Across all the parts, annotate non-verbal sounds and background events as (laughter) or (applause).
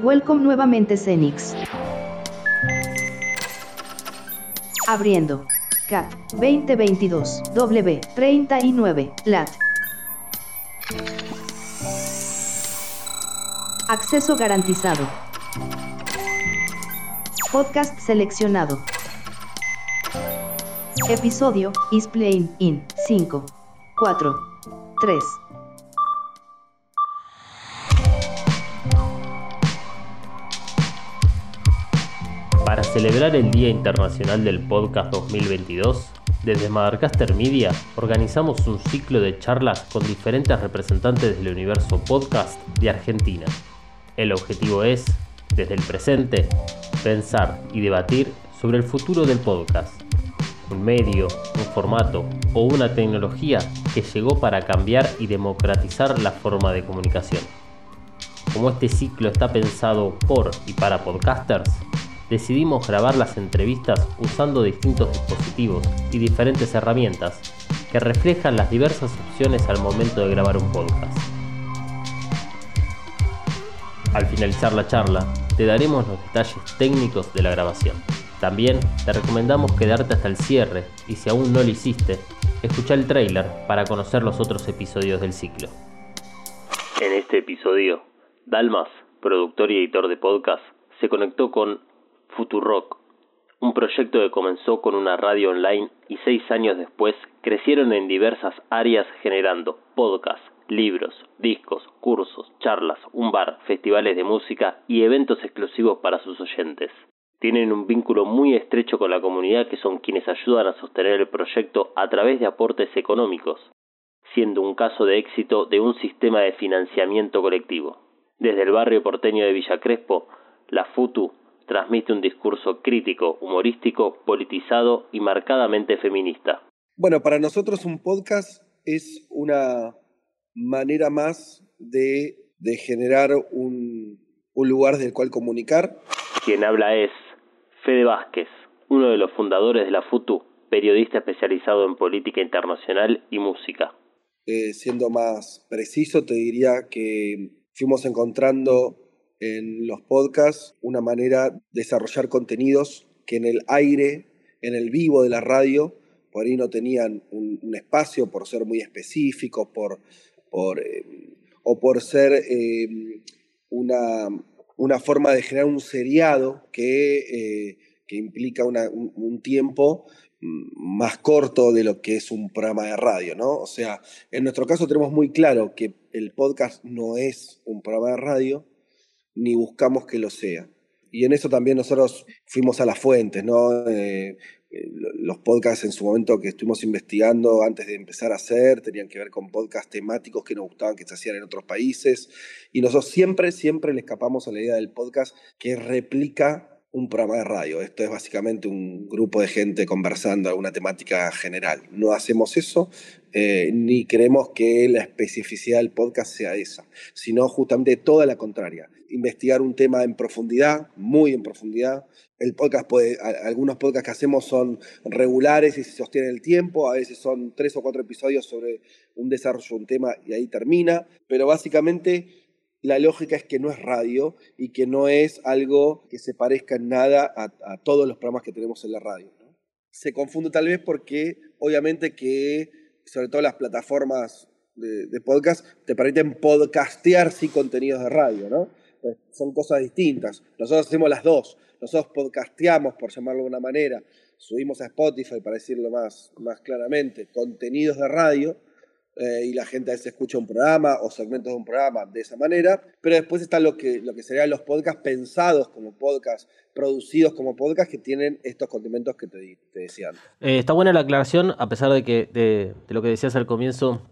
Welcome nuevamente Cenix. Abriendo. CAT 2022 W 39 LAT. Acceso garantizado. Podcast seleccionado. Episodio is playing in 5, 4, 3. Celebrar el Día Internacional del Podcast 2022, desde Madarcaster Media organizamos un ciclo de charlas con diferentes representantes del universo podcast de Argentina. El objetivo es, desde el presente, pensar y debatir sobre el futuro del podcast. Un medio, un formato o una tecnología que llegó para cambiar y democratizar la forma de comunicación. Como este ciclo está pensado por y para podcasters, decidimos grabar las entrevistas usando distintos dispositivos y diferentes herramientas que reflejan las diversas opciones al momento de grabar un podcast. Al finalizar la charla, te daremos los detalles técnicos de la grabación. También te recomendamos quedarte hasta el cierre y si aún no lo hiciste, escucha el trailer para conocer los otros episodios del ciclo. En este episodio, Dalmas, productor y editor de podcast, se conectó con Futurock, un proyecto que comenzó con una radio online y seis años después crecieron en diversas áreas generando podcasts, libros, discos, cursos, charlas, un bar, festivales de música y eventos exclusivos para sus oyentes. Tienen un vínculo muy estrecho con la comunidad que son quienes ayudan a sostener el proyecto a través de aportes económicos, siendo un caso de éxito de un sistema de financiamiento colectivo. Desde el barrio porteño de Villa Crespo, la FUTU transmite un discurso crítico, humorístico, politizado y marcadamente feminista. Bueno, para nosotros un podcast es una manera más de, de generar un, un lugar del cual comunicar. Quien habla es Fede Vázquez, uno de los fundadores de la FUTU, periodista especializado en política internacional y música. Eh, siendo más preciso, te diría que fuimos encontrando en los podcasts una manera de desarrollar contenidos que en el aire, en el vivo de la radio, por ahí no tenían un, espacio por ser muy específicos, por, por, eh, o por ser eh, una, una, forma de generar un seriado que, eh, que implica una, un, un, tiempo más corto de lo que es un programa de radio, ¿no? O sea, en nuestro caso tenemos muy claro que el podcast no es un programa de radio, ni buscamos que lo sea. Y en eso también nosotros fuimos a las fuentes, ¿no? Eh, eh, los podcasts en su momento que estuvimos investigando antes de empezar a hacer tenían que ver con podcasts temáticos que nos gustaban que se hacían en otros países. Y nosotros siempre, siempre le escapamos a la idea del podcast que replica un programa de radio. Esto es básicamente un grupo de gente conversando alguna temática general. No hacemos eso, eh, ni creemos que la especificidad del podcast sea esa, sino justamente toda la contraria. Investigar un tema en profundidad, muy en profundidad. El podcast puede, algunos podcasts que hacemos son regulares y se sostienen el tiempo, a veces son tres o cuatro episodios sobre un desarrollo de un tema y ahí termina, pero básicamente la lógica es que no es radio y que no es algo que se parezca en nada a, a todos los programas que tenemos en la radio. ¿no? Se confunde tal vez porque obviamente que, sobre todo las plataformas de, de podcast, te permiten podcastear sí contenidos de radio, ¿no? Pues son cosas distintas. Nosotros hacemos las dos. Nosotros podcasteamos, por llamarlo de una manera, subimos a Spotify, para decirlo más, más claramente, contenidos de radio, eh, y la gente a veces escucha un programa o segmentos de un programa de esa manera, pero después está lo que, lo que serían los podcasts pensados como podcasts, producidos como podcasts que tienen estos condimentos que te, te decía antes. Eh, está buena la aclaración, a pesar de que de, lo que decías al comienzo,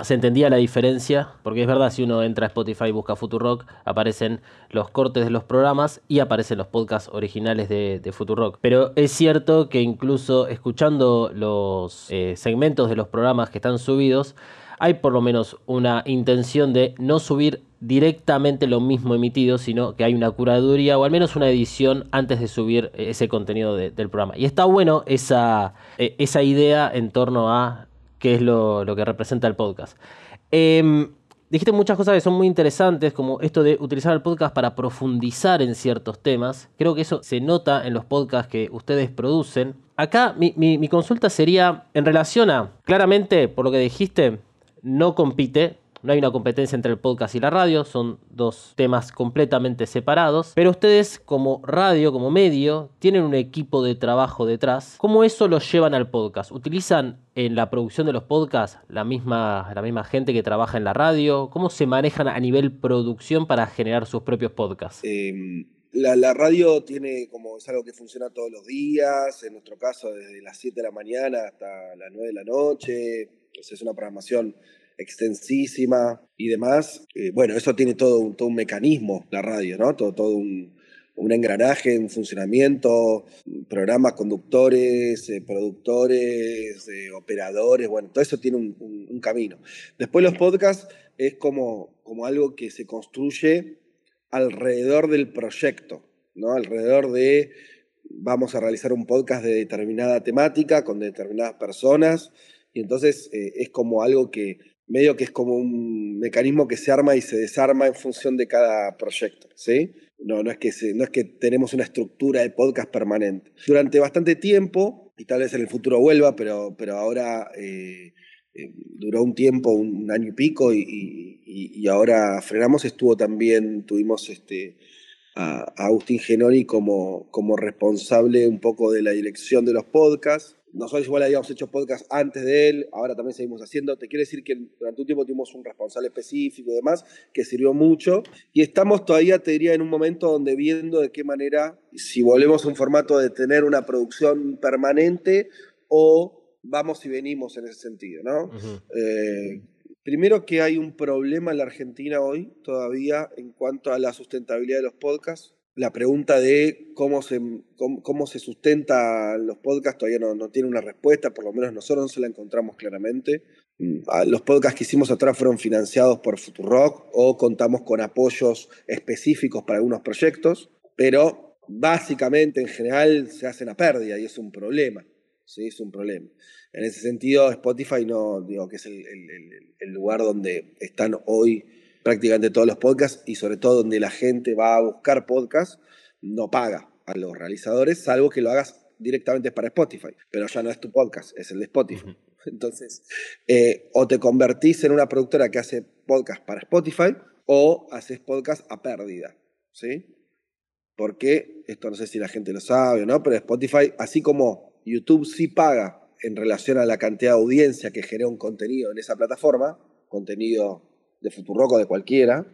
se entendía la diferencia, porque es verdad, si uno entra a Spotify y busca Futurock, aparecen los cortes de los programas y aparecen los podcasts originales de, de Futurock. Pero es cierto que incluso escuchando los eh, segmentos de los programas que están subidos, hay por lo menos una intención de no subir directamente lo mismo emitido, sino que hay una curaduría o al menos una edición antes de subir ese contenido de, del programa. Y está bueno esa, eh, esa idea en torno a qué es lo, lo, que representa el podcast. Eh, Dijiste muchas cosas que son muy interesantes, como esto de utilizar el podcast para profundizar en ciertos temas. Creo que eso se nota en los podcasts que ustedes producen. Acá mi, mi consulta sería en relación a, claramente, por lo que dijiste, no compite no hay una competencia entre el podcast y la radio, son dos temas completamente separados, pero ustedes como radio, como medio, tienen un equipo de trabajo detrás. ¿Cómo eso lo llevan al podcast? ¿Utilizan en la producción de los podcasts la misma, la misma gente que trabaja en la radio? ¿Cómo se manejan a nivel producción para generar sus propios podcasts? Em, la, radio tiene como es algo que funciona todos los días, en nuestro caso desde las 7 de la mañana hasta las 9 de la noche, es una programación extensísima y demás. Eh, bueno, eso tiene todo un, todo un mecanismo, la radio, ¿no? Todo, todo un, un engranaje en funcionamiento, programas, conductores, eh, productores, eh, operadores, bueno, todo eso tiene un, un, camino. Después los podcasts es como, como algo que se construye alrededor del proyecto, ¿no? Alrededor de vamos a realizar un podcast de determinada temática con determinadas personas y entonces es como algo que medio que es como un mecanismo que se arma y se desarma en función de cada proyecto, ¿sí? No, no, es que no es que tenemos una estructura de podcast permanente. Durante bastante tiempo, y tal vez en el futuro vuelva, pero, pero ahora eh, eh, duró un tiempo, un, año y pico, y, ahora frenamos, estuvo también, tuvimos este, a, a Agustín Genoni como, como responsable un poco de la dirección de los podcasts nosotros igual habíamos hecho podcast antes de él, ahora también seguimos haciendo. Te quiero decir que durante un tiempo tuvimos un responsable específico y demás, que sirvió mucho. Y estamos todavía, te diría, en un momento donde viendo de qué manera, si volvemos a un formato de tener una producción permanente o vamos y venimos en ese sentido, ¿no? Eh, primero que hay un problema en la Argentina hoy todavía en cuanto a la sustentabilidad de los podcasts la pregunta de cómo se, cómo, se sustenta los podcasts todavía no, no, tiene una respuesta, por lo menos nosotros no se la encontramos claramente. Mm, los podcasts que hicimos atrás fueron financiados por Futurock o contamos con apoyos específicos para algunos proyectos, pero básicamente en general se hacen a pérdida y es un problema. Sí, es un problema. En ese sentido, Spotify no digo que es el, el, el lugar donde están hoy prácticamente todos los podcasts y sobre todo donde la gente va a buscar podcasts, no paga a los realizadores, salvo que lo hagas directamente para Spotify. Pero ya no es tu podcast, es el de Spotify. (laughs) Entonces, eh, o te convertís en una productora que hace podcast para Spotify o haces podcast a pérdida. ¿Sí? Porque, esto no sé si la gente lo sabe o no, pero Spotify, así como YouTube sí paga en relación a la cantidad de audiencia que genera un contenido en esa plataforma, contenido de Futuroco de cualquiera.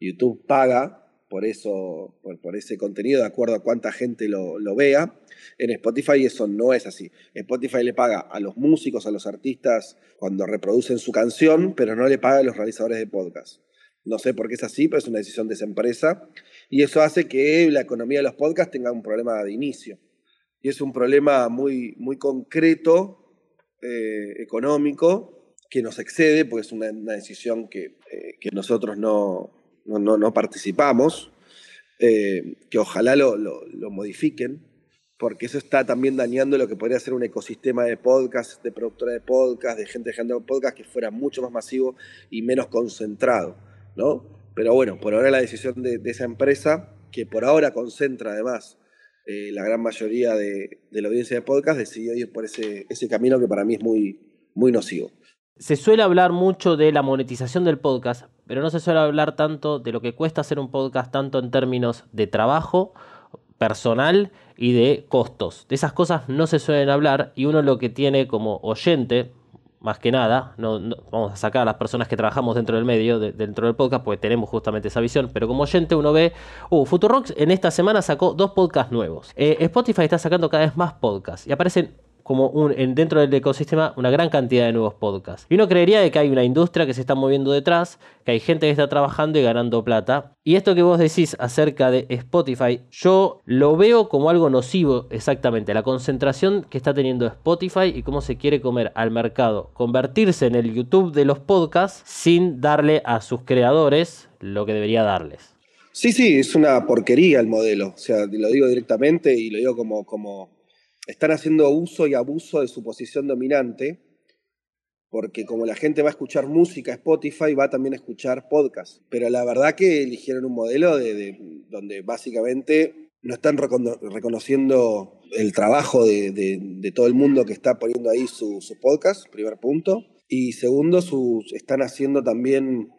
YouTube paga por, eso, por, ese contenido de acuerdo a cuánta gente lo, vea. En Spotify eso no es así. Spotify le paga a los músicos, a los artistas cuando reproducen su canción, pero no le paga a los realizadores de podcast. No sé por qué es así, pero es una decisión de esa empresa. Y eso hace que la economía de los podcasts tenga un problema de inicio. Y es un problema muy, muy concreto, eh, económico, que nos excede, porque es una, decisión que, eh, que nosotros no, no, no, participamos, eh, que ojalá lo, lo, modifiquen, porque eso está también dañando lo que podría ser un ecosistema de podcast, de productora de podcast, de gente generando podcast que fuera mucho más masivo y menos concentrado, ¿no? Pero bueno, por ahora la decisión de, esa empresa, que por ahora concentra además eh, la gran mayoría de, de, la audiencia de podcast, decidió ir por ese, ese camino que para mí es muy, muy nocivo. Se suele hablar mucho de la monetización del podcast, pero no se suele hablar tanto de lo que cuesta hacer un podcast, tanto en términos de trabajo personal y de costos. De esas cosas no se suelen hablar y uno lo que tiene como oyente, más que nada, no, vamos a sacar a las personas que trabajamos dentro del medio, dentro del podcast, porque tenemos justamente esa visión, pero como oyente uno ve, uh, Futurox en esta semana sacó dos podcasts nuevos. Eh, Spotify está sacando cada vez más podcasts y aparecen como un, en, dentro del ecosistema una gran cantidad de nuevos podcasts. Y uno creería de que hay una industria que se está moviendo detrás, que hay gente que está trabajando y ganando plata. Y esto que vos decís acerca de Spotify, yo lo veo como algo nocivo exactamente, la concentración que está teniendo Spotify y cómo se quiere comer al mercado, convertirse en el YouTube de los podcasts sin darle a sus creadores lo que debería darles. Sí, sí, es una porquería el modelo. O sea, lo digo directamente y lo digo como, como, están haciendo uso y abuso de su posición dominante porque como la gente va a escuchar música, Spotify va también a escuchar podcast. Pero la verdad que eligieron un modelo de, donde básicamente no están reconociendo el trabajo de, todo el mundo que está poniendo ahí su, podcast, primer punto. Y segundo, están haciendo también,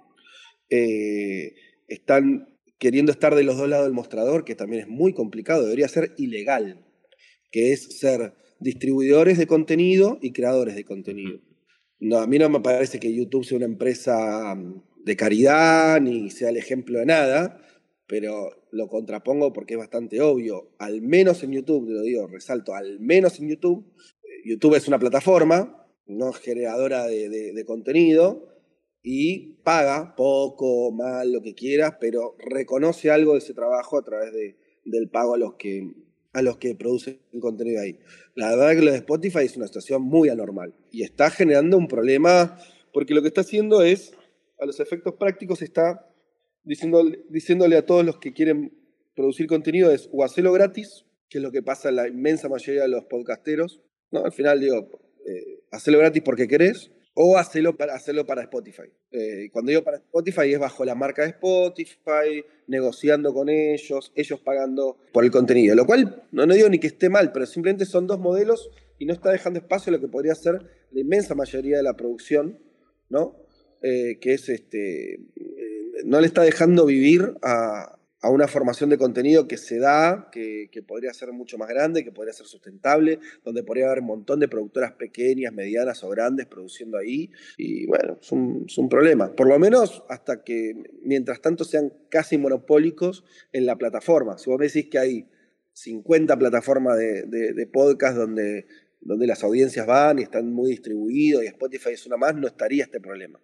eh, están queriendo estar de los dos lados del mostrador, que también es muy complicado, debería ser ilegal, que es ser distribuidores de contenido y creadores de contenido. No, a mí no me parece que YouTube sea una empresa mm, de caridad ni sea el ejemplo de nada, pero lo contrapongo porque es bastante obvio. Al menos en YouTube, lo digo, resalto, al menos en YouTube. Eh, YouTube es una plataforma, no generadora de, contenido, y paga poco, mal, lo que quieras, pero reconoce algo de ese trabajo a través del pago a los que a los que producen contenido ahí. La verdad es que lo de Spotify es una situación muy anormal y está generando un problema porque lo que está haciendo es, a los efectos prácticos, está diciéndole, a todos los que quieren producir contenido es o hacerlo gratis, que es lo que pasa en la inmensa mayoría de los podcasteros, ¿no? Al final digo, eh, hacerlo gratis porque querés, o hacerlo para, hacerlo para Spotify. Eh, cuando digo para Spotify es bajo la marca de Spotify, negociando con ellos, ellos pagando por el contenido. Lo cual no, no digo ni que esté mal, pero simplemente son dos modelos y no está dejando espacio a lo que podría ser la inmensa mayoría de la producción, ¿no? Eh, que es este. Eh, no le está dejando vivir a, a una formación de contenido que se da, que, podría ser mucho más grande, que podría ser sustentable, donde podría haber un montón de productoras pequeñas, medianas o grandes produciendo ahí. Y bueno, es un, problema. Por lo menos hasta que, mientras tanto, sean casi monopólicos en la plataforma. Si vos me decís que hay 50 plataformas de, podcast donde, donde las audiencias van y están muy distribuidos y Spotify es una más, no estaría este problema.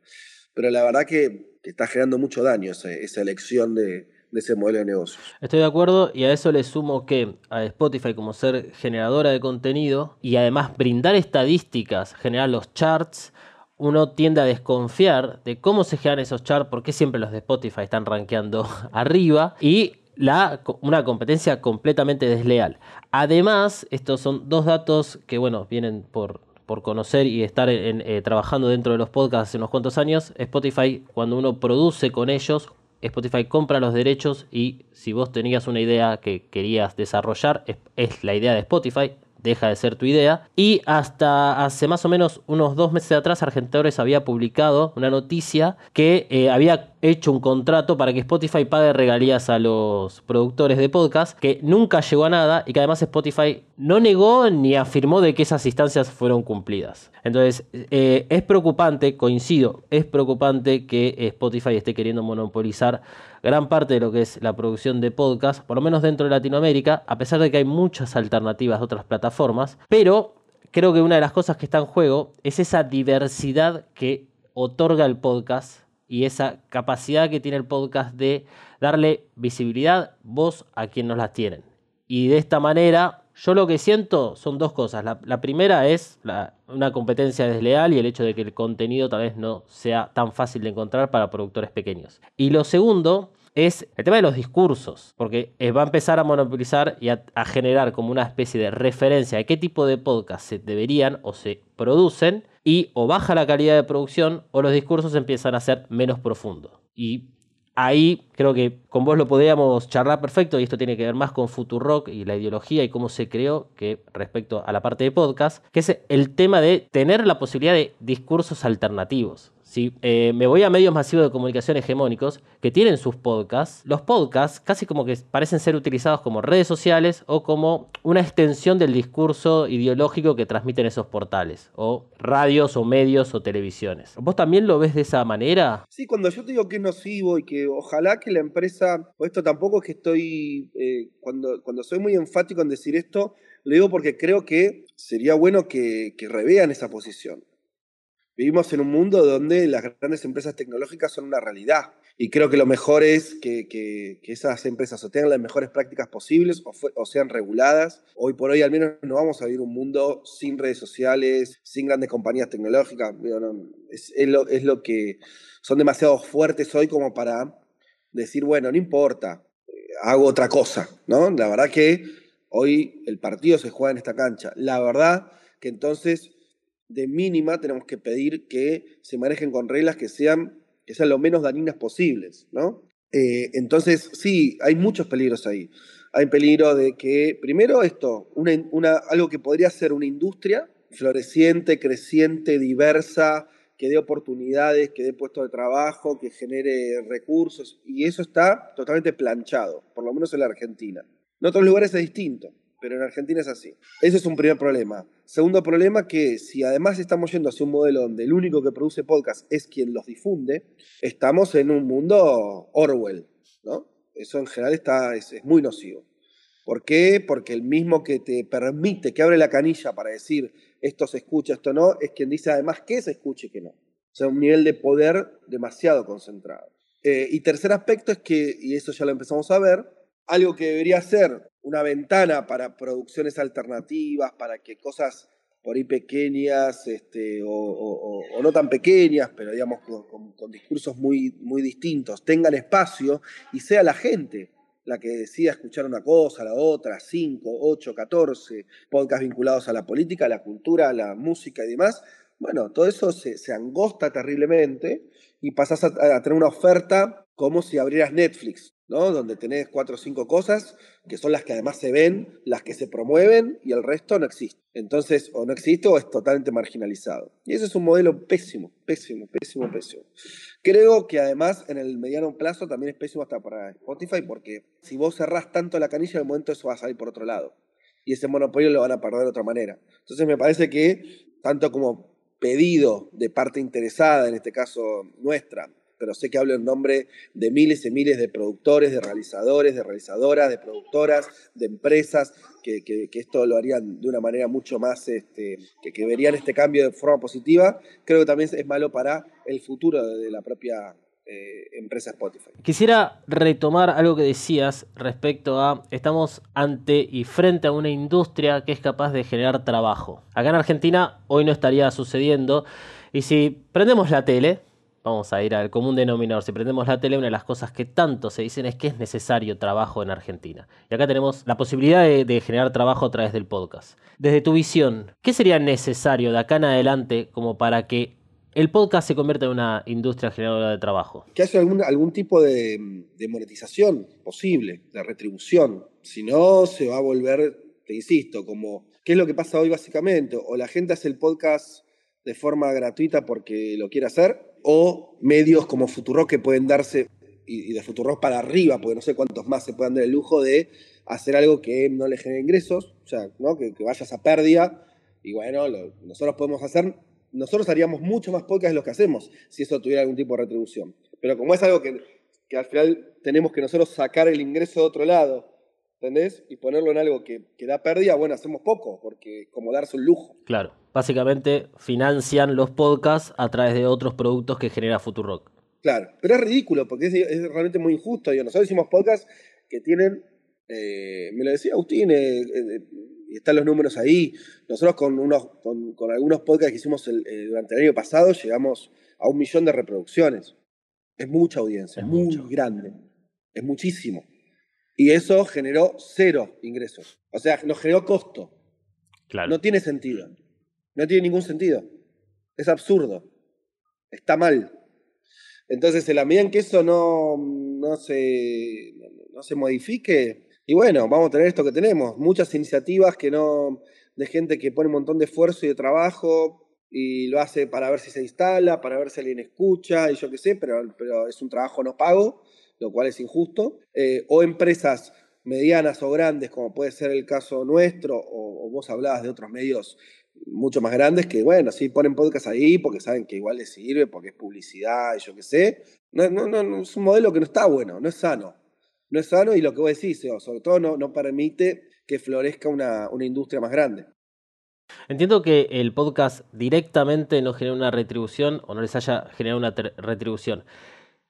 Pero la verdad que, está generando mucho daño esa elección de, de ese modelo de negocio. Estoy de acuerdo y a eso le sumo que a Spotify como ser generadora de contenido y además brindar estadísticas, generar los charts, uno tiende a desconfiar de cómo se generan esos charts, porque siempre los de Spotify están rankeando (laughs) arriba y la, una competencia completamente desleal. Además, estos son dos datos que, bueno, vienen por, por conocer y estar eh, trabajando dentro de los podcasts hace unos cuantos años. Spotify, cuando uno produce con ellos, Spotify compra los derechos y si vos tenías una idea que querías desarrollar, es, la idea de Spotify, deja de ser tu idea. Y hasta hace más o menos unos dos meses atrás, Argentores había publicado una noticia que eh, había hecho un contrato para que Spotify pague regalías a los productores de podcast, que nunca llegó a nada y que además Spotify no negó ni afirmó de que esas instancias fueron cumplidas. Entonces, eh, es preocupante, coincido, es preocupante que Spotify esté queriendo monopolizar gran parte de lo que es la producción de podcast, por lo menos dentro de Latinoamérica, a pesar de que hay muchas alternativas de otras plataformas, pero creo que una de las cosas que está en juego es esa diversidad que otorga el podcast y esa capacidad que tiene el podcast de darle visibilidad, voz a quien nos las tienen. Y de esta manera, yo lo que siento son dos cosas. La, primera es una competencia desleal y el hecho de que el contenido tal vez no sea tan fácil de encontrar para productores pequeños. Y lo segundo es el tema de los discursos, porque va a empezar a monopolizar y a, a generar como una especie de referencia de qué tipo de podcast se deberían o se producen y o baja la calidad de producción o los discursos empiezan a ser menos profundos. Y ahí creo que con vos lo podríamos charlar perfecto y esto tiene que ver más con Futurock y la ideología y cómo se creó que respecto a la parte de podcast, que es el tema de tener la posibilidad de discursos alternativos. Si eh, me voy a medios masivos de comunicación hegemónicos que tienen sus podcasts, los podcasts casi como que parecen ser utilizados como redes sociales o como una extensión del discurso ideológico que transmiten esos portales, o radios o medios o televisiones. ¿Vos también lo ves de esa manera? Sí, cuando yo te digo que es nocivo y que ojalá que la empresa, pues esto tampoco es que estoy, eh, cuando, cuando soy muy enfático en decir esto, lo digo porque creo que sería bueno que, que revean esa posición. Vivimos en un mundo donde las grandes empresas tecnológicas son una realidad y creo que lo mejor es que, esas empresas o tengan las mejores prácticas posibles o, sean reguladas. Hoy por hoy al menos no vamos a vivir un mundo sin redes sociales, sin grandes compañías tecnológicas. es, lo, que son demasiado fuertes hoy como para decir, bueno, no importa, eh, hago otra cosa. ¿no? La verdad que hoy el partido se juega en esta cancha. La verdad que entonces de mínima tenemos que pedir que se manejen con reglas que sean, que sean lo menos dañinas posibles, ¿no? Eh, entonces, sí, hay muchos peligros ahí. Hay peligro de que, primero esto, una, algo que podría ser una industria floreciente, creciente, diversa, que dé oportunidades, que dé puestos de trabajo, que genere recursos, y eso está totalmente planchado, por lo menos en la Argentina. En otros lugares es distinto, pero en Argentina es así. Ese es un primer problema. Segundo problema, que si además estamos yendo hacia un modelo donde el único que produce podcast es quien los difunde, estamos en un mundo Orwell, ¿no? Eso en general está, es, es muy nocivo. ¿Por qué? Porque el mismo que te permite, que abre la canilla para decir esto se escucha, esto no, es quien dice además que se escuche y que no. O sea, un nivel de poder demasiado concentrado. Eh, y tercer aspecto es que, y eso ya lo empezamos a ver, algo que debería ser una ventana para producciones alternativas, para que cosas por ahí pequeñas este, o, no tan pequeñas, pero digamos con, discursos muy, muy distintos, tengan espacio y sea la gente la que decida escuchar una cosa, la otra, 5, 8, 14 podcasts vinculados a la política, a la cultura, a la música y demás, bueno, todo eso se, angosta terriblemente y pasas a, tener una oferta como si abrieras Netflix, Donde tenés cuatro o cinco cosas que son las que además se ven, las que se promueven y el resto no existe. Entonces, o no existe o es totalmente marginalizado. Y ese es un modelo pésimo, pésimo, pésimo, pésimo. Creo que además en el mediano plazo también es pésimo hasta para Spotify porque si vos cerrás tanto la canilla, en el momento eso va a salir por otro lado. Y ese monopolio lo van a perder de otra manera. Entonces me parece que tanto como pedido de parte interesada, en este caso nuestra, pero sé que hablo en nombre de miles y miles de productores, de realizadores, de realizadoras, de productoras, de empresas, que, esto lo harían de una manera mucho más, este, que, verían este cambio de forma positiva, creo que también es malo para el futuro de la propia eh, empresa Spotify. Quisiera retomar algo que decías respecto a estamos ante y frente a una industria que es capaz de generar trabajo. Acá en Argentina hoy no estaría sucediendo y si prendemos la tele, vamos a ir al común denominador. Si prendemos la tele, una de las cosas que tanto se dicen es que es necesario trabajo en Argentina. Y acá tenemos la posibilidad de, generar trabajo a través del podcast. Desde tu visión, ¿qué sería necesario de acá en adelante como para que el podcast se convierta en una industria generadora de trabajo? Que haya algún, algún tipo de, de monetización posible, de retribución. Si no, se va a volver, te insisto, como, ¿qué es lo que pasa hoy básicamente? O la gente hace el podcast de forma gratuita porque lo quiere hacer, o medios como Futurock que pueden darse, y, de Futurock para arriba, porque no sé cuántos más se puedan dar el lujo de hacer algo que no le genere ingresos, o sea, ¿no? que, vayas a pérdida, y bueno, nosotros podemos hacer, nosotros haríamos mucho más podcast de lo que hacemos si eso tuviera algún tipo de retribución. Pero como es algo que, que al final tenemos que nosotros sacar el ingreso de otro lado, ¿entendés? Y ponerlo en algo que, que da pérdida, bueno, hacemos poco, porque como darse un lujo. Claro, básicamente financian los podcasts a través de otros productos que genera Futurock. Claro, pero es ridículo, porque es, realmente muy injusto. nosotros hicimos podcasts que tienen, eh, me lo decía Agustín, eh, eh, y están los números ahí. Nosotros con, unos, con, algunos podcasts que hicimos durante el año pasado llegamos a un millón de reproducciones. Es mucha audiencia, es muy grande, es muchísimo. Y eso generó cero ingresos. O sea, nos generó costo. Claro. No tiene sentido. No tiene ningún sentido. Es absurdo. Está mal. Entonces, en la medida en que eso no, no, se, no se modifique, y bueno, vamos a tener esto que tenemos. Muchas iniciativas que no, de gente que pone un montón de esfuerzo y de trabajo y lo hace para ver si se instala, para ver si alguien escucha y yo qué sé, pero, pero es un trabajo no pago lo cual es injusto, eh, o empresas medianas o grandes, como puede ser el caso nuestro, o, vos hablabas de otros medios mucho más grandes que, bueno, sí ponen podcast ahí porque saben que igual les sirve, porque es publicidad y yo qué sé. No, no, no, es un modelo que no está bueno, no es sano. No es sano y lo que vos decís, sobre todo no, no permite que florezca una, una industria más grande. Entiendo que el podcast directamente no genera una retribución o no les haya generado una retribución.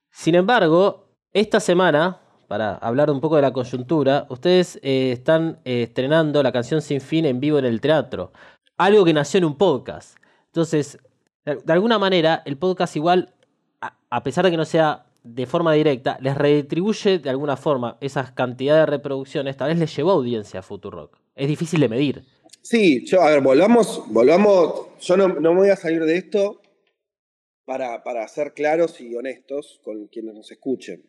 Sin embargo, esta semana, para hablar un poco de la coyuntura, ustedes eh, están eh, estrenando la canción Sin Fin en vivo en el teatro. Algo que nació en un podcast. Entonces, de alguna manera, el podcast igual, a pesar de que no sea de forma directa, les redistribuye de alguna forma esas cantidades de reproducciones, tal vez les llevó audiencia a Futurock. Es difícil de medir. Sí, yo, a ver, volvamos, volvamos, yo no, no voy a salir de esto para, para ser claros y honestos con quienes nos escuchen.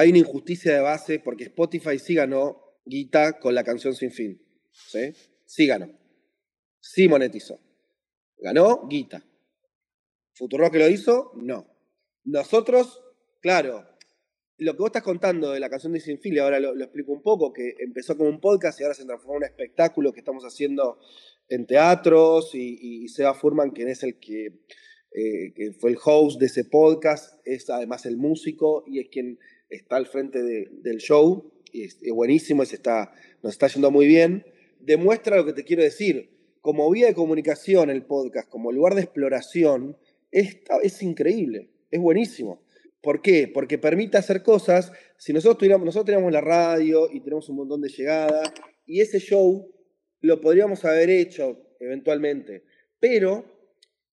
Hay una injusticia de base porque Spotify sí ganó guita con la canción Sin Fin. ¿Sí? Sí ganó. Sí monetizó. Ganó guita. ¿Futuro que lo hizo? No. Nosotros, claro, lo que vos estás contando de la canción de Sin Fin, y ahora lo, lo explico un poco, que empezó como un podcast y ahora se transformó en un espectáculo que estamos haciendo en teatros y, y Seba Furman, quien es el que eh, que fue el host de ese podcast, es además el músico y es quien está al frente del show, y es, buenísimo, está, nos está yendo muy bien, demuestra lo que te quiero decir. Como vía de comunicación el podcast, como lugar de exploración, es, es increíble, es buenísimo. ¿Por qué? Porque permite hacer cosas, si nosotros tuviéramos, nosotros tenemos la radio y tenemos un montón de llegada, y ese show lo podríamos haber hecho eventualmente, pero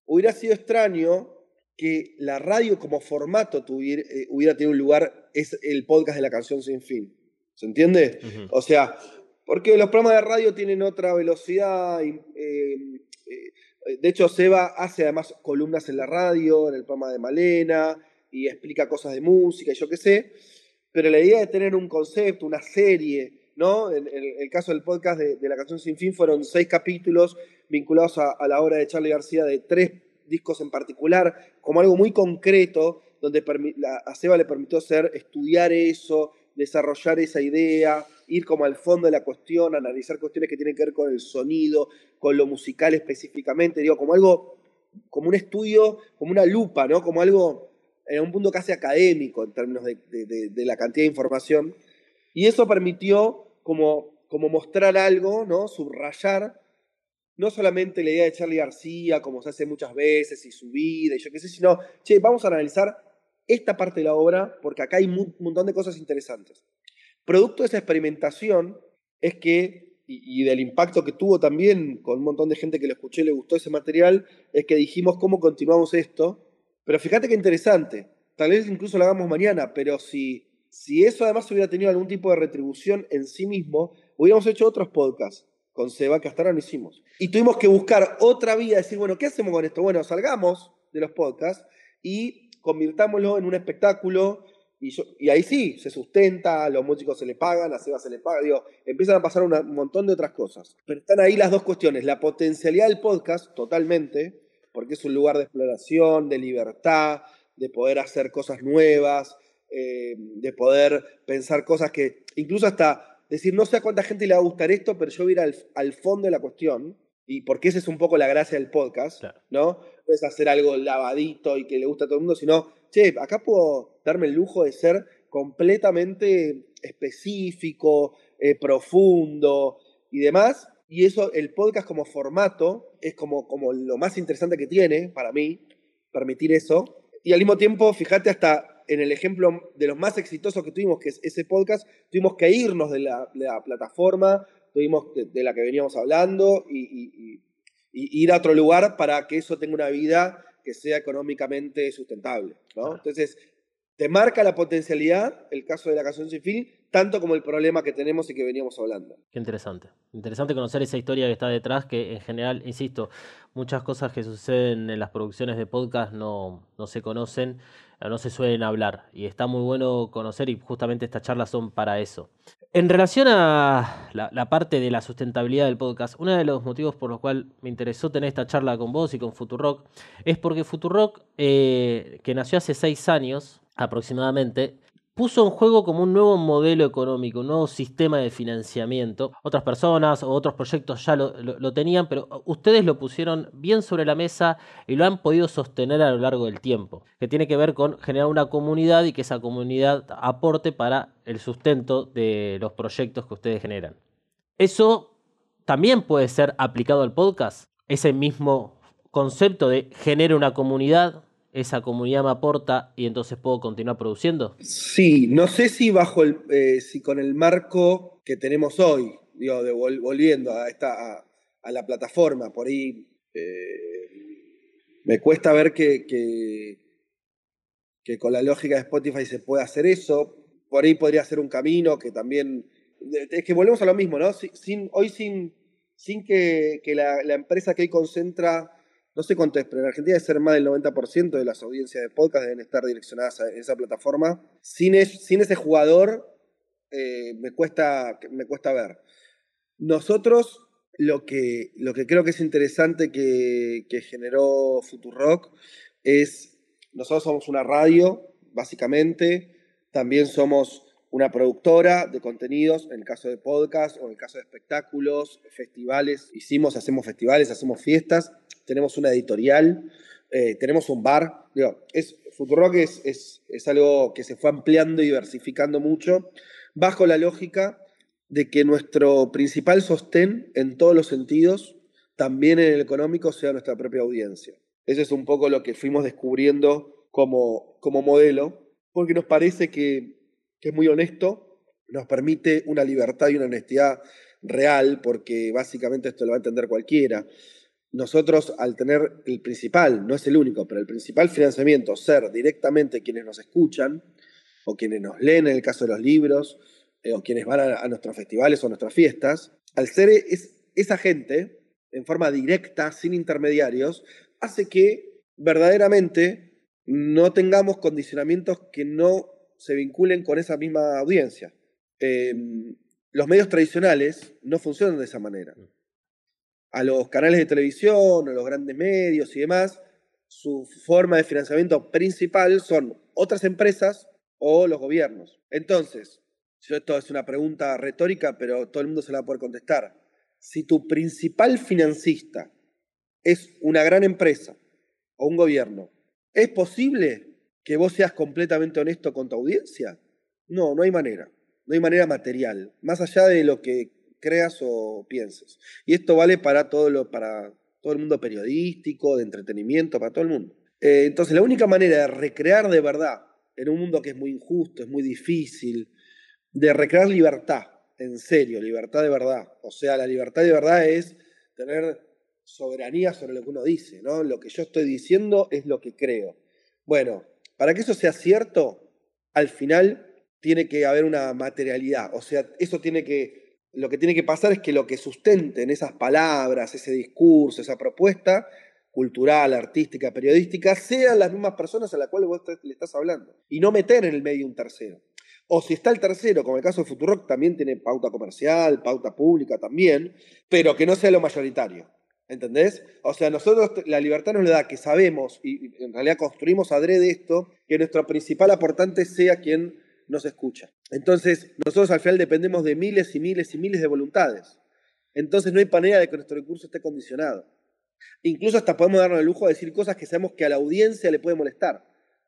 hubiera sido extraño que la radio como formato tuviera, eh, hubiera tenido un lugar, es el podcast de la canción sin fin. ¿Se entiende? O sea, porque los programas de radio tienen otra velocidad. Eh, eh, de hecho, Seba hace además columnas en la radio, en el programa de Malena, y explica cosas de música y yo qué sé. Pero la idea de tener un concepto, una serie, ¿no? En, el caso del podcast de, la canción Sin Fin fueron seis capítulos vinculados a, la obra de Charlie García de tres discos en particular, como algo muy concreto, donde a Seba le permitió hacer, estudiar eso, desarrollar esa idea, ir como al fondo de la cuestión, analizar cuestiones que tienen que ver con el sonido, con lo musical específicamente, digo, como algo, como un estudio, como una lupa, ¿no? Como algo en un punto casi académico en términos de, de la cantidad de información. Y eso permitió como, como mostrar algo, ¿no? Subrayar no solamente la idea de Charlie García, como se hace muchas veces, y su vida, y yo qué sé, sino, che, vamos a analizar esta parte de la obra, porque acá hay un montón de cosas interesantes. Producto de esa experimentación es que, y, del impacto que tuvo también con un montón de gente que lo escuché le gustó ese material, es que dijimos cómo continuamos esto. Pero fíjate qué interesante, tal vez incluso lo hagamos mañana, pero si, si eso además hubiera tenido algún tipo de retribución en sí mismo, hubiéramos hecho otros podcasts con Seba que hasta ahora no hicimos. Y tuvimos que buscar otra vía, decir, bueno, ¿qué hacemos con esto? Bueno, salgamos de los podcasts y convirtámoslo en un espectáculo. Y, y ahí sí, se sustenta, a los músicos se le pagan, a Seba se le paga, digo, empiezan a pasar un montón de otras cosas. Pero están ahí las dos cuestiones, la potencialidad del podcast, totalmente, porque es un lugar de exploración, de libertad, de poder hacer cosas nuevas, eh, de poder pensar cosas que incluso hasta decir, no sé a cuánta gente le va a gustar esto, pero yo voy a ir al, fondo de la cuestión, y porque esa es un poco la gracia del podcast, ¿no? No es hacer algo lavadito y que le gusta a todo el mundo, sino, che, acá puedo darme el lujo de ser completamente específico, eh, profundo y demás. Y eso, el podcast como formato, es como, como lo más interesante que tiene para mí, permitir eso. Y al mismo tiempo, fíjate hasta en el ejemplo de los más exitosos que tuvimos, que es ese podcast, tuvimos que irnos de la, plataforma, tuvimos de, la que veníamos hablando y, ir a otro lugar para que eso tenga una vida que sea económicamente sustentable. Entonces, te marca la potencialidad, el caso de la canción sin fin, tanto como el problema que tenemos y que veníamos hablando. Qué interesante. Interesante conocer esa historia que está detrás, que en general, insisto, muchas cosas que suceden en las producciones de podcast no, no se conocen, no se suelen hablar. Y está muy bueno conocer y justamente estas charlas son para eso. En relación a la, parte de la sustentabilidad del podcast, uno de los motivos por los cuales me interesó tener esta charla con vos y con Futurock es porque Futurock, eh, que nació hace seis años, aproximadamente, puso en juego como un nuevo modelo económico, un nuevo sistema de financiamiento. Otras personas o otros proyectos ya lo, tenían, pero ustedes lo pusieron bien sobre la mesa y lo han podido sostener a lo largo del tiempo, que tiene que ver con generar una comunidad y que esa comunidad aporte para el sustento de los proyectos que ustedes generan. Eso también puede ser aplicado al podcast, ese mismo concepto de genera una comunidad, esa comunidad me aporta y entonces puedo continuar produciendo? Sí, no sé si bajo el, eh, si con el marco que tenemos hoy, digo, de volviendo a esta a, la plataforma, por ahí eh, me cuesta ver que, que, con la lógica de Spotify se puede hacer eso. Por ahí podría ser un camino que también. Es que volvemos a lo mismo, ¿no? Sin, hoy sin, sin que, la, empresa que hoy concentra, no sé cuánto es, pero en Argentina debe ser más del 90% de las audiencias de podcast deben estar direccionadas a esa plataforma. Sin, ese jugador eh, me, cuesta, me cuesta ver. Nosotros lo que, lo que creo que es interesante que, que generó Futurock es, nosotros somos una radio, básicamente, también somos una productora de contenidos, en el caso de podcast o en el caso de espectáculos, festivales. Hicimos, hacemos festivales, hacemos fiestas, tenemos una editorial, eh, tenemos un bar. Digo, es, Futurock es, es, es algo que se fue ampliando y diversificando mucho, bajo la lógica de que nuestro principal sostén en todos los sentidos, también en el económico, sea nuestra propia audiencia. Ese es un poco lo que fuimos descubriendo como, como modelo, porque nos parece que que es muy honesto, nos permite una libertad y una honestidad real, porque básicamente esto lo va a entender cualquiera. Nosotros, al tener el principal, no es el único, pero el principal financiamiento, ser directamente quienes nos escuchan, o quienes nos leen en el caso de los libros, eh, o quienes van a, nuestros festivales o nuestras fiestas, al ser es, esa gente, en forma directa, sin intermediarios, hace que verdaderamente no tengamos condicionamientos que no se vinculen con esa misma audiencia. Em, los medios tradicionales no funcionan de esa manera. Mm. A los canales de televisión, a los grandes medios y demás, su forma de financiamiento principal son otras empresas o los gobiernos. Entonces, esto es una pregunta retórica, pero todo el mundo se la va a poder contestar. Si tu principal financista es una gran empresa o un gobierno, ¿es posible que vos seas completamente honesto con tu audiencia? No, no hay manera. No hay manera material, más allá de lo que creas o pienses. Y esto vale para todo, lo, para todo el mundo periodístico, de entretenimiento, para todo el mundo. Eh, entonces, la única manera de recrear de verdad, en un mundo que es muy injusto, es muy difícil, de recrear libertad, en serio, libertad de verdad. O sea, la libertad de verdad es tener soberanía sobre lo que uno dice, ¿no? Lo que yo estoy diciendo es lo que creo. Bueno, para que eso sea cierto, al final tiene que haber una materialidad. O sea, eso tiene que, lo que tiene que pasar es que lo que sustenten esas palabras, ese discurso, esa propuesta cultural, artística, periodística, sean las mismas personas a las cuales vos le estás hablando. Y no meter en el medio un tercero. O si está el tercero, como el caso de Futurock, también tiene pauta comercial, pauta pública también, pero que no sea lo mayoritario. ¿Entendés? O sea, nosotros la libertad nos le da que sabemos y en realidad construimos adrede esto, que nuestro principal aportante sea quien nos escucha. Entonces, nosotros al final dependemos de miles y miles y miles de voluntades. Entonces, no hay manera de que nuestro recurso esté condicionado. Incluso hasta podemos darnos el lujo de decir cosas que sabemos que a la audiencia le puede molestar,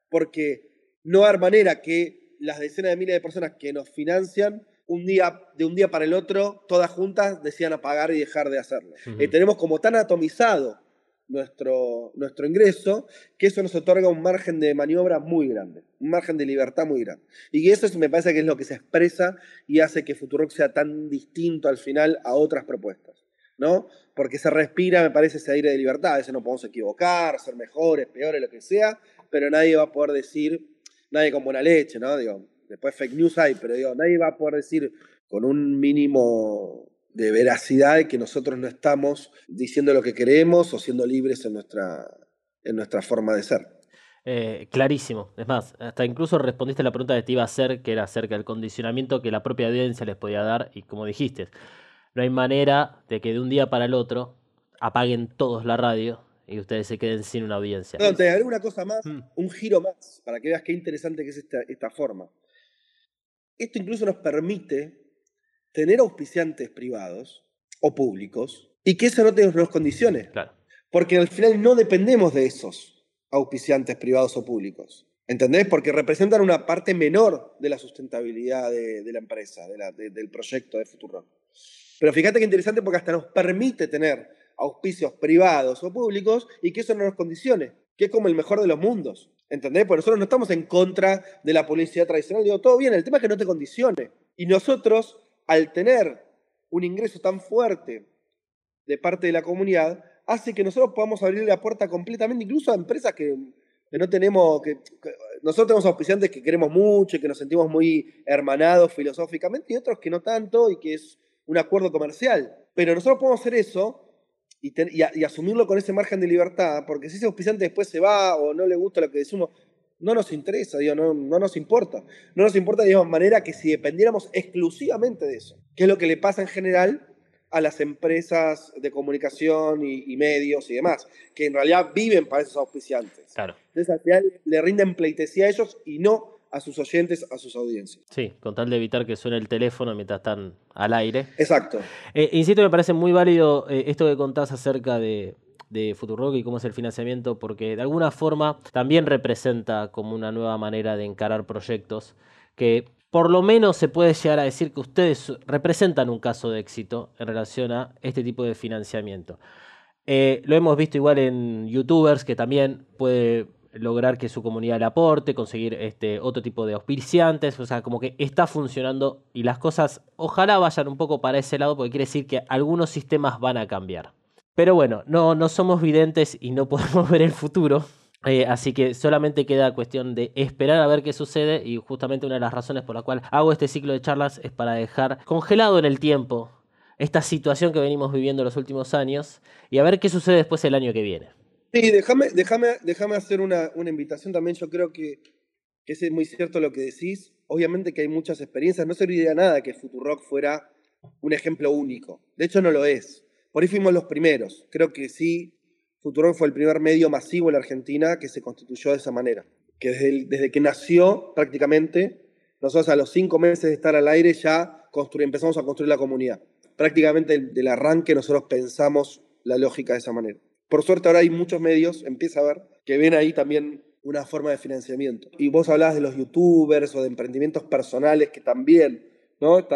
porque no hay manera que las decenas de miles de personas que nos financian un día, de un día para el otro, todas juntas decían apagar y dejar de hacerlo. Eh, tenemos como tan atomizado nuestro, nuestro ingreso que eso nos otorga un margen de maniobra muy grande, un margen de libertad muy grande. Y eso me parece que es lo que se expresa y hace que Futurock sea tan distinto al final a otras propuestas. ¿no? Porque se respira, me parece, ese aire de libertad. A veces no podemos equivocar, ser mejores, peores, lo que sea, pero nadie va a poder decir, nadie con buena leche, ¿no? Digo, Después fake news hay, pero digo, nadie va a poder decir con un mínimo de veracidad que nosotros no estamos diciendo lo que queremos o siendo libres en nuestra, en nuestra forma de ser. Eh, clarísimo. Es más, hasta incluso respondiste a la pregunta que te iba a hacer, que era acerca del condicionamiento que la propia audiencia les podía dar, y como dijiste, no hay manera de que de un día para el otro apaguen todos la radio y ustedes se queden sin una audiencia. No, te haré una cosa más, mm. un giro más, para que veas qué interesante que es esta, esta forma. Esto incluso nos permite tener auspiciantes privados o públicos y que eso no tenga los condiciones. Claro. Porque al final no dependemos de esos auspiciantes privados o públicos. ¿Entendés? Porque representan una parte menor de la sustentabilidad de, la empresa, del proyecto de Futuro. Pero fíjate que interesante porque hasta nos permite tener auspicios privados o públicos y que eso no nos condicione, que es como el mejor de los mundos. ¿Entendés? Porque nosotros no estamos en contra de la publicidad tradicional. Digo, todo bien, el tema es que no te condicione. Y nosotros, al tener un ingreso tan fuerte de parte de la comunidad, hace que nosotros podamos abrir la puerta completamente, incluso a empresas que, no tenemos, que, nosotros tenemos auspiciantes que queremos mucho y que nos sentimos muy hermanados filosóficamente, y otros que no tanto y que es un acuerdo comercial. Pero nosotros podemos hacer eso y, asumirlo con ese margen de libertad, porque si ese auspiciante después se va o no le gusta lo que decimos, no nos interesa, digo, no, no nos importa. No nos importa de manera que si dependiéramos exclusivamente de eso, que es lo que le pasa en general a las empresas de comunicación y, medios y demás, que en realidad viven para esos auspiciantes. Claro. Entonces al final le rinden pleitesía a ellos y no a sus oyentes, a sus audiencias. Sí, con tal de evitar que suene el teléfono mientras están al aire. Exacto. Eh, insisto, me parece muy válido eh, esto que contás acerca de, de Futurock y cómo es el financiamiento, porque de alguna forma también representa como una nueva manera de encarar proyectos que por lo menos se puede llegar a decir que ustedes representan un caso de éxito en relación a este tipo de financiamiento. Eh, lo hemos visto igual en youtubers que también puede lograr que su comunidad le aporte, conseguir este otro tipo de auspiciantes, o sea, como que está funcionando y las cosas ojalá vayan un poco para ese lado porque quiere decir que algunos sistemas van a cambiar. Pero bueno, no, no somos videntes y no (laughs) podemos ver el futuro. Eh, así que solamente queda cuestión de esperar a ver qué sucede y justamente una de las razones por la cual hago este ciclo de charlas es para dejar congelado en el tiempo esta situación que venimos viviendo los últimos años y a ver qué sucede después el año que viene. Sí, déjame, déjame, déjame hacer una, invitación también. Yo creo que, es muy cierto lo que decís. Obviamente que hay muchas experiencias. No serviría nada que Futurock fuera un ejemplo único. De hecho, no lo es. Por ahí fuimos los primeros. Creo que sí, Futurock fue el primer medio masivo en la Argentina que se constituyó de esa manera. Que desde, desde que nació prácticamente, nosotros a los cinco meses de estar al aire ya empezamos a construir la comunidad. Prácticamente del arranque nosotros pensamos la lógica de esa manera. Por suerte ahora hay muchos medios, empieza a ver, que ven ahí también una forma de financiamiento. Y vos hablabas de los youtubers o de emprendimientos personales que también, ¿no?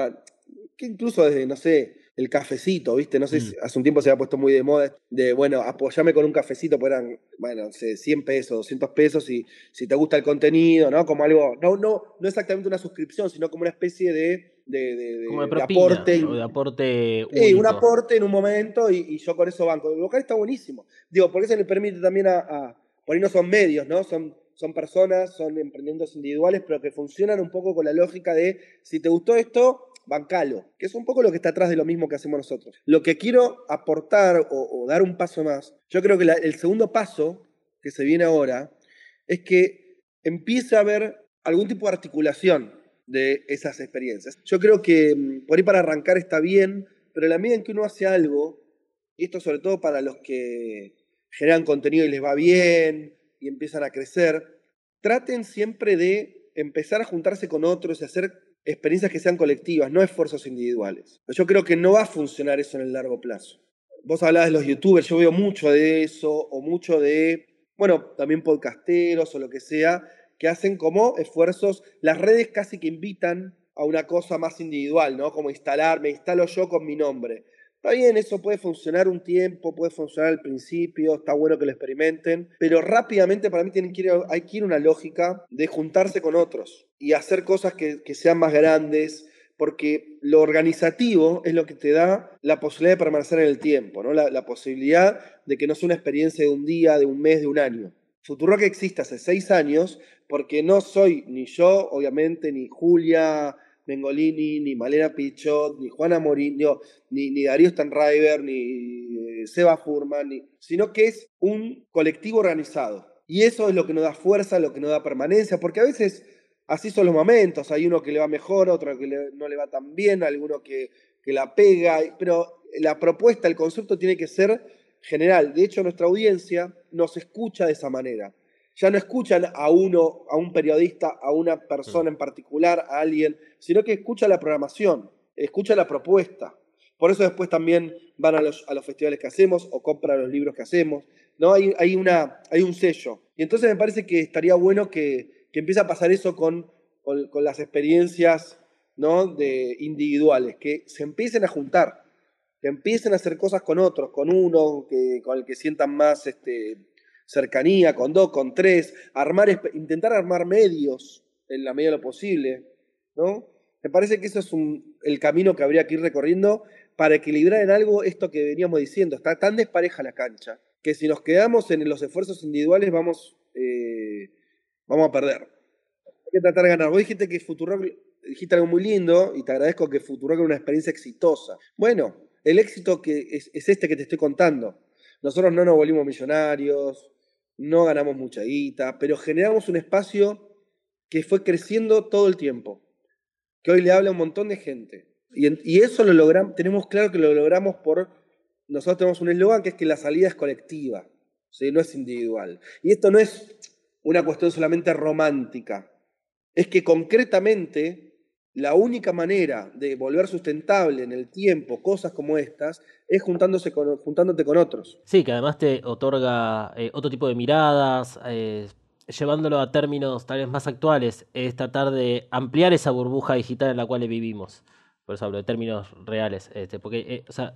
que incluso desde, no sé, el cafecito, ¿viste? No sé, si mm. hace un tiempo se ha puesto muy de moda de, bueno, apoyame con un cafecito, pues eran, bueno, no sé, 100 pesos, 200 pesos, y si te gusta el contenido, ¿no? Como algo, no, no, no exactamente una suscripción, sino como una especie de de, de, aporte. de aporte Sí, un aporte en un momento y, yo con eso banco. El local está buenísimo. Digo, porque se le permite también a, por ahí no son medios, ¿no? Son, son personas, son emprendimientos individuales, pero que funcionan un poco con la lógica de si te gustó esto, bancalo, que es un poco lo que está atrás de lo mismo que hacemos nosotros. Lo que quiero aportar o, dar un paso más, yo creo que el segundo paso que se viene ahora es que empiece a haber algún tipo de articulación de esas experiencias. Yo creo que mm, por ahí para arrancar está bien, pero la medida en que uno hace algo, y esto sobre todo para los que generan contenido y les va bien y empiezan a crecer, traten siempre de empezar a juntarse con otros y hacer experiencias que sean colectivas, no esfuerzos individuales. Yo creo que no va a funcionar eso en el largo plazo. Vos hablabas de los youtubers, yo veo mucho de eso, o mucho de, bueno, también podcasteros o lo que sea, que hacen como esfuerzos, las redes casi que invitan a una cosa más individual, ¿no? Como instalar, me instalo yo con mi nombre. Está bien, eso puede funcionar un tiempo, puede funcionar al principio, está bueno que lo experimenten, pero rápidamente para mí tienen que ir, hay que ir una lógica de juntarse con otros y hacer cosas que, sean más grandes, porque lo organizativo es lo que te da la posibilidad de permanecer en el tiempo, ¿no? la, la posibilidad de que no sea una experiencia de un día, de un mes, de un año. Futurock existe hace seis años porque no soy ni yo, obviamente, ni Julia Mengolini, ni Malena Pichot, ni Juana Morín, ni, ni Darío Stanriver, ni eh, Seba Furman, sino que es un colectivo organizado. Y eso es lo que nos da fuerza, lo que nos da permanencia, porque a veces así son los momentos, hay uno que le va mejor, otro que no le va tan bien, alguno que, que la pega, pero la propuesta, el concepto tiene que ser general. De hecho, nuestra audiencia nos escucha de esa manera. Ya no escuchan a uno, a un periodista, a una persona en particular, a alguien, sino que escucha la programación, escucha la propuesta. Por eso después también van a los, a los festivales que hacemos o compran los libros que hacemos. ¿no? Hay, hay, una, hay un sello. Y entonces me parece que estaría bueno que, que empiece a pasar eso con, con, con las experiencias ¿no? de individuales, que se empiecen a juntar que empiecen a hacer cosas con otros, con uno, que, con el que sientan más este, cercanía, con dos, con tres, armar, intentar armar medios en la medida de lo posible, ¿no? Me parece que eso es el camino que habría que ir recorriendo para equilibrar en algo esto que veníamos diciendo. Está tan despareja la cancha que si nos quedamos en los esfuerzos individuales vamos, eh, vamos a perder. Hay que tratar de ganar. Vos dijiste que Futurock, dijiste algo muy lindo y te agradezco que Futurock era una experiencia exitosa. Bueno, El éxito que es, es este que te estoy contando. Nosotros no nos volvimos millonarios, no ganamos mucha guita, pero generamos un espacio que fue creciendo todo el tiempo, que hoy le habla a un montón de gente. Y, eso lo logramos, tenemos claro que lo logramos por, nosotros tenemos un eslogan que es que la salida es colectiva, ¿sí? no es individual. Y esto no es una cuestión solamente romántica, es que concretamente la única manera de volver sustentable en el tiempo cosas como estas es juntándose juntándote con otros. Sí, que además te otorga eh, otro tipo de miradas, eh, llevándolo a términos tal vez más actuales, es tratar de ampliar esa burbuja digital en la cual vivimos. Por eso hablo de términos reales. Este, porque, eh, o sea,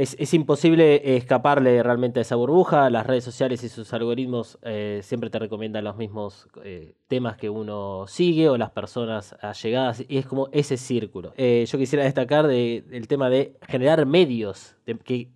es, imposible escaparle realmente a esa burbuja. Las redes sociales y sus algoritmos eh, siempre te recomiendan los mismos eh, temas que uno sigue o las personas allegadas. Y es como ese círculo. Eh, yo quisiera destacar de, el tema de generar medios, de que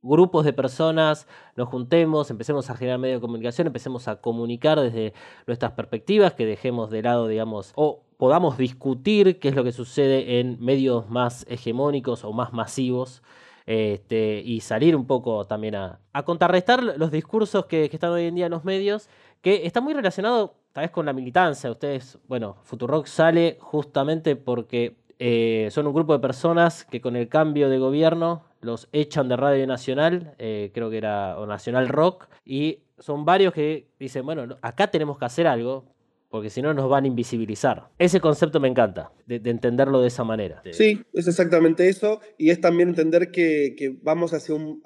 grupos de personas nos juntemos, empecemos a generar medios de comunicación, empecemos a comunicar desde nuestras perspectivas, que dejemos de lado, digamos, o podamos discutir qué es lo que sucede en medios más hegemónicos o más masivos este, y salir un poco también a, contrarrestar los discursos que, están hoy en día en los medios, que está muy relacionado tal vez con la militancia. Ustedes, bueno, Futurock sale justamente porque eh, son un grupo de personas que con el cambio de gobierno los echan de Radio Nacional, eh, creo que era o Nacional Rock, y son varios que dicen, bueno, acá tenemos que hacer algo, porque si no nos van a invisibilizar. Ese concepto me encanta, de, entenderlo de esa manera. Sí, es exactamente eso, y es también entender que, vamos hacia un...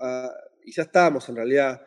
y ya estamos en realidad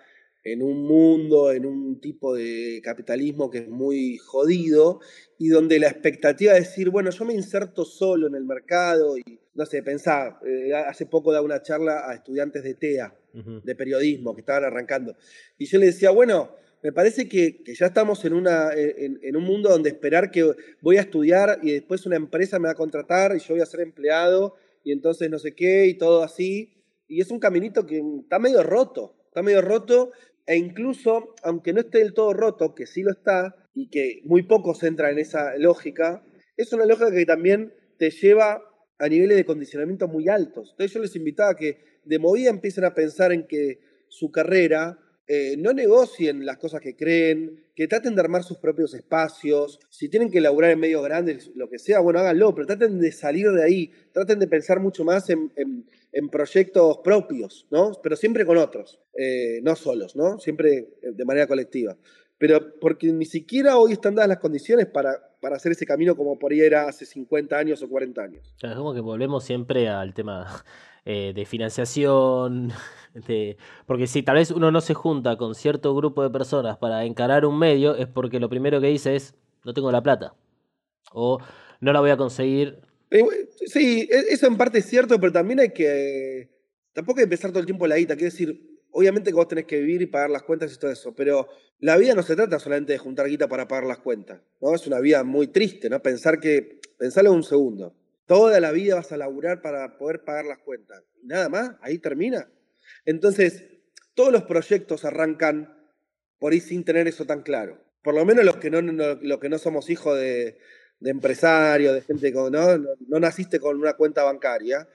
en un mundo, en un tipo de capitalismo que es muy jodido y donde la expectativa de decir, bueno, yo me inserto solo en el mercado y, no sé, pensar, eh, hace poco daba una charla a estudiantes de TEA, de periodismo, que estaban arrancando, y yo le decía, bueno, me parece que, ya estamos en, una, en, un mundo donde esperar que voy a estudiar y después una empresa me va a contratar y yo voy a ser empleado y entonces no sé qué y todo así. Y es un caminito que está medio roto, está medio roto e incluso, aunque no esté del todo roto, que sí lo está y que muy pocos entran en esa lógica, es una lógica que también te lleva a niveles de condicionamiento muy altos. Entonces yo les invitaba a que de movida empiecen a pensar en que su carrera eh, no negocien las cosas que creen, que traten de armar sus propios espacios, si tienen que laburar en medios grandes, lo que sea, bueno, háganlo, pero traten de salir de ahí, traten de pensar mucho más en, proyectos propios, ¿no? Pero siempre con otros, eh, no solos, ¿no? Siempre eh, de manera colectiva. Pero porque ni siquiera hoy están dadas las condiciones para, para hacer ese camino como por ahí era hace 50 años o 40 años. es como que volvemos siempre al tema de financiación, (laughs) porque si tal vez uno no se junta con cierto grupo de personas para encarar un medio, es porque lo primero que dice es, no tengo la plata. O no la voy a conseguir. Eh, sí, e, eso en parte es cierto, pero también hay que... Tampoco hay que empezar todo el tiempo la guita. Quiero decir, obviamente que vos tenés que vivir y pagar las cuentas y todo eso, pero la vida no se trata solamente de juntar guita para pagar las cuentas. ¿no? Es una vida muy triste, ¿no? Pensar que... Pensarlo un segundo. Toda la vida vas a laburar para poder pagar las cuentas. Y nada más, ahí termina. Entonces, todos los proyectos arrancan por ahí sin tener eso tan claro. Por lo menos los que no, que no somos hijos de, empresarios, de gente que ¿no? no naciste con una cuenta bancaria.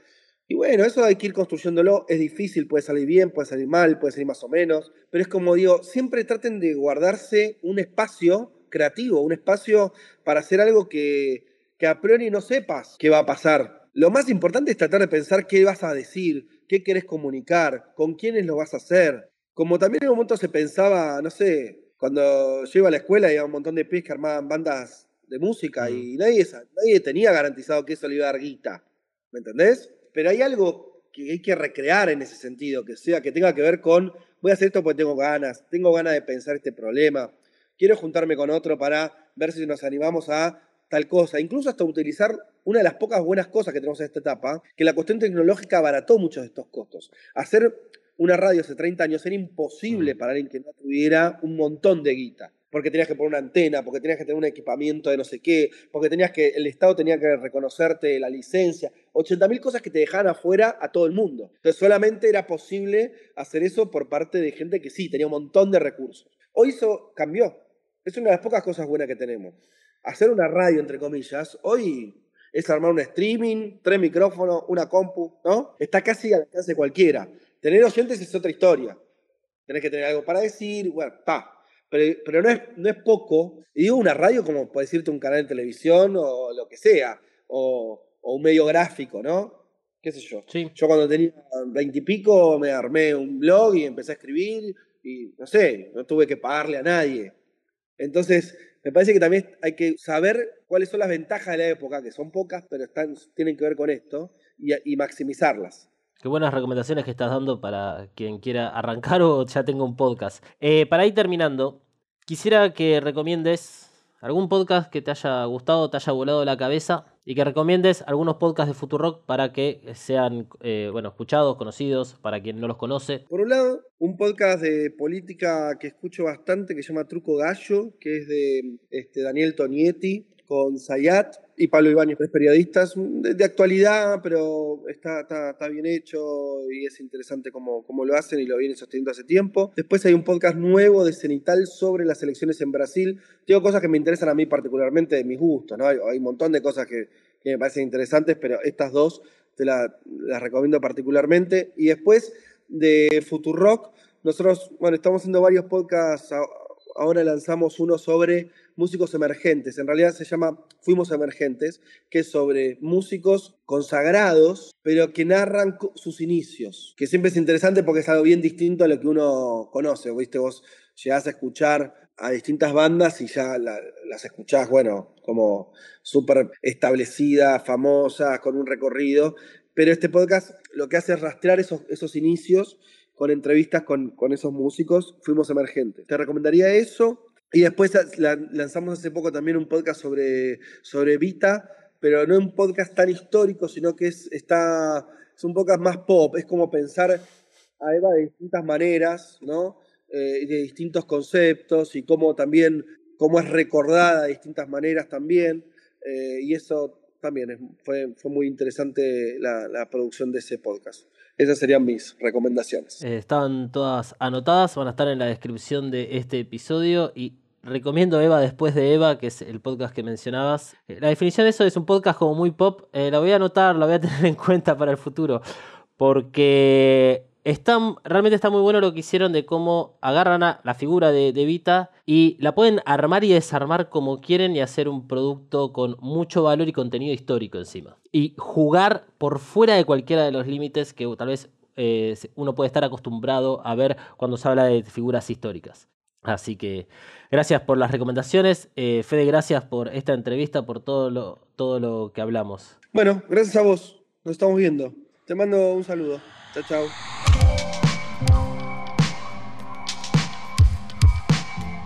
Y bueno, eso hay que ir construyéndolo. Es difícil, puede salir bien, puede salir mal, puede salir más o menos. Pero es como digo, siempre traten de guardarse un espacio creativo, un espacio para hacer algo que, que a priori no sepas qué va a pasar. Lo más importante es tratar de pensar qué vas a decir, qué querés comunicar, con quiénes lo vas a hacer. Como también en un momento se pensaba, no sé, cuando yo iba a la escuela había un montón de pies que armaban bandas de música y nadie, nadie tenía garantizado que eso le iba a dar guita. ¿Me entendés? Pero hay algo que hay que recrear en ese sentido, que sea, que tenga que ver con, voy a hacer esto porque tengo ganas, tengo ganas de pensar este problema, quiero juntarme con otro para ver si nos animamos a tal cosa, incluso hasta utilizar una de las pocas buenas cosas que tenemos en esta etapa, que la cuestión tecnológica abarató muchos de estos costos. Hacer una radio hace 30 años era imposible para alguien que no tuviera un montón de guita. Porque tenías que poner una antena, porque tenías que tener un equipamiento de no sé qué, porque tenías que, el Estado tenía que reconocerte la licencia, 80.000 cosas que te dejaban afuera a todo el mundo. Entonces solamente era posible hacer eso por parte de gente que sí, tenía un montón de recursos. Hoy eso cambió. Es una de las pocas cosas buenas que tenemos hacer una radio, entre comillas, hoy es armar un streaming, tres micrófonos, una compu, ¿no? Está casi al alcance de cualquiera. Tener oyentes es otra historia. Tenés que tener algo para decir, bueno, está. Pero, pero no, es, no es poco. Y digo una radio como puede decirte un canal de televisión o lo que sea, o, o un medio gráfico, ¿no? qué sé yo. Sí. Yo cuando tenía veintipico me armé un blog y empecé a escribir y no sé, no tuve que pagarle a nadie. Entonces, me parece que también hay que saber cuáles son las ventajas de la época, que son pocas, pero están, tienen que ver con esto, y, maximizarlas. Qué buenas recomendaciones que estás dando para quien quiera arrancar (laughs) o ya tenga un podcast. Eh, para ir terminando, quisiera que recomiendes algún podcast que te haya gustado, te haya volado la cabeza y que recomiendes algunos podcasts de Futurock para que sean eh, bueno, escuchados, conocidos, para quien no los conoce. Por un lado, un podcast de política que escucho bastante que se llama Truco Gallo, que es de este, Daniel Tonietti, con Zayat y Pablo Ibáñez, tres periodistas de, actualidad, pero está, está, bien hecho y es interesante cómo, cómo lo hacen y lo vienen sosteniendo hace tiempo. Después hay un podcast nuevo de Cenital sobre las elecciones en Brasil. Tengo cosas que me interesan a mí particularmente de mis gustos, ¿no? Hay, un montón de cosas que, que, me parecen interesantes, pero estas dos te la, las recomiendo particularmente. Y después de Futurock, nosotros, bueno, estamos haciendo varios podcasts, ahora lanzamos uno sobre músicos emergentes. En realidad se llama Fuimos Emergentes, que es sobre músicos consagrados, pero que narran sus inicios. Que siempre es interesante porque es algo bien distinto a lo que uno conoce. ¿Viste? Vos llegás a escuchar a distintas bandas y ya la, las escuchás, bueno, como súper establecidas, famosas, con un recorrido. Pero este podcast lo que hace es rastrear esos, inicios con entrevistas con esos músicos. Fuimos emergentes. Te recomendaría eso. Y después lanzamos hace poco también un podcast sobre, sobre Vita, pero no un podcast tan histórico, sino que es, está, es un podcast más pop, es como pensar a Eva de distintas maneras, ¿no? Eh, de distintos conceptos y cómo también, cómo es recordada de distintas maneras también. Eh, y eso también fue, fue muy interesante la, producción de ese podcast. Esas serían mis recomendaciones. Eh, estaban todas anotadas, van a estar en la descripción de este episodio y recomiendo Eva después de Eva, que es el podcast que mencionabas. Eh, la definición de eso es un podcast como muy pop. Eh, la voy a anotar, la voy a (laughs) tener en cuenta para el futuro. Porque está, realmente está muy bueno lo que hicieron de cómo agarran la figura de, de Vita y la pueden armar y desarmar como quieren y hacer un producto con mucho valor y contenido histórico encima. Y jugar por fuera de cualquiera de los límites que tal vez eh, uno puede estar acostumbrado a ver cuando se habla de figuras históricas. Así que gracias por las recomendaciones. Eh, Fede, gracias por esta entrevista, por todo lo, todo lo que hablamos. Bueno, gracias a vos. Nos estamos viendo. Te mando un saludo. Chao, chao.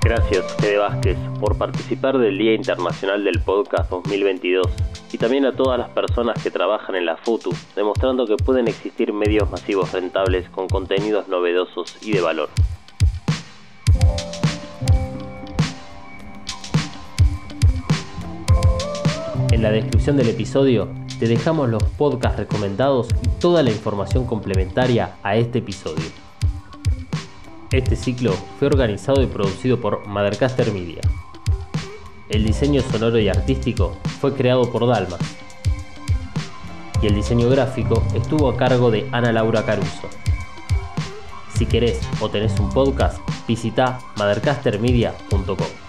Gracias, Fede Vázquez, por participar del Día Internacional del Podcast 2022 y también a todas las personas que trabajan en la FUTU, demostrando que pueden existir medios masivos rentables con contenidos novedosos y de valor. En la descripción del episodio te dejamos los podcasts recomendados y toda la información complementaria a este episodio. Este ciclo fue organizado y producido por Mothercaster Media. El diseño sonoro y artístico fue creado por Dalma. Y el diseño gráfico estuvo a cargo de Ana Laura Caruso. Si querés o tenés un podcast, visita mothercastermedia.com.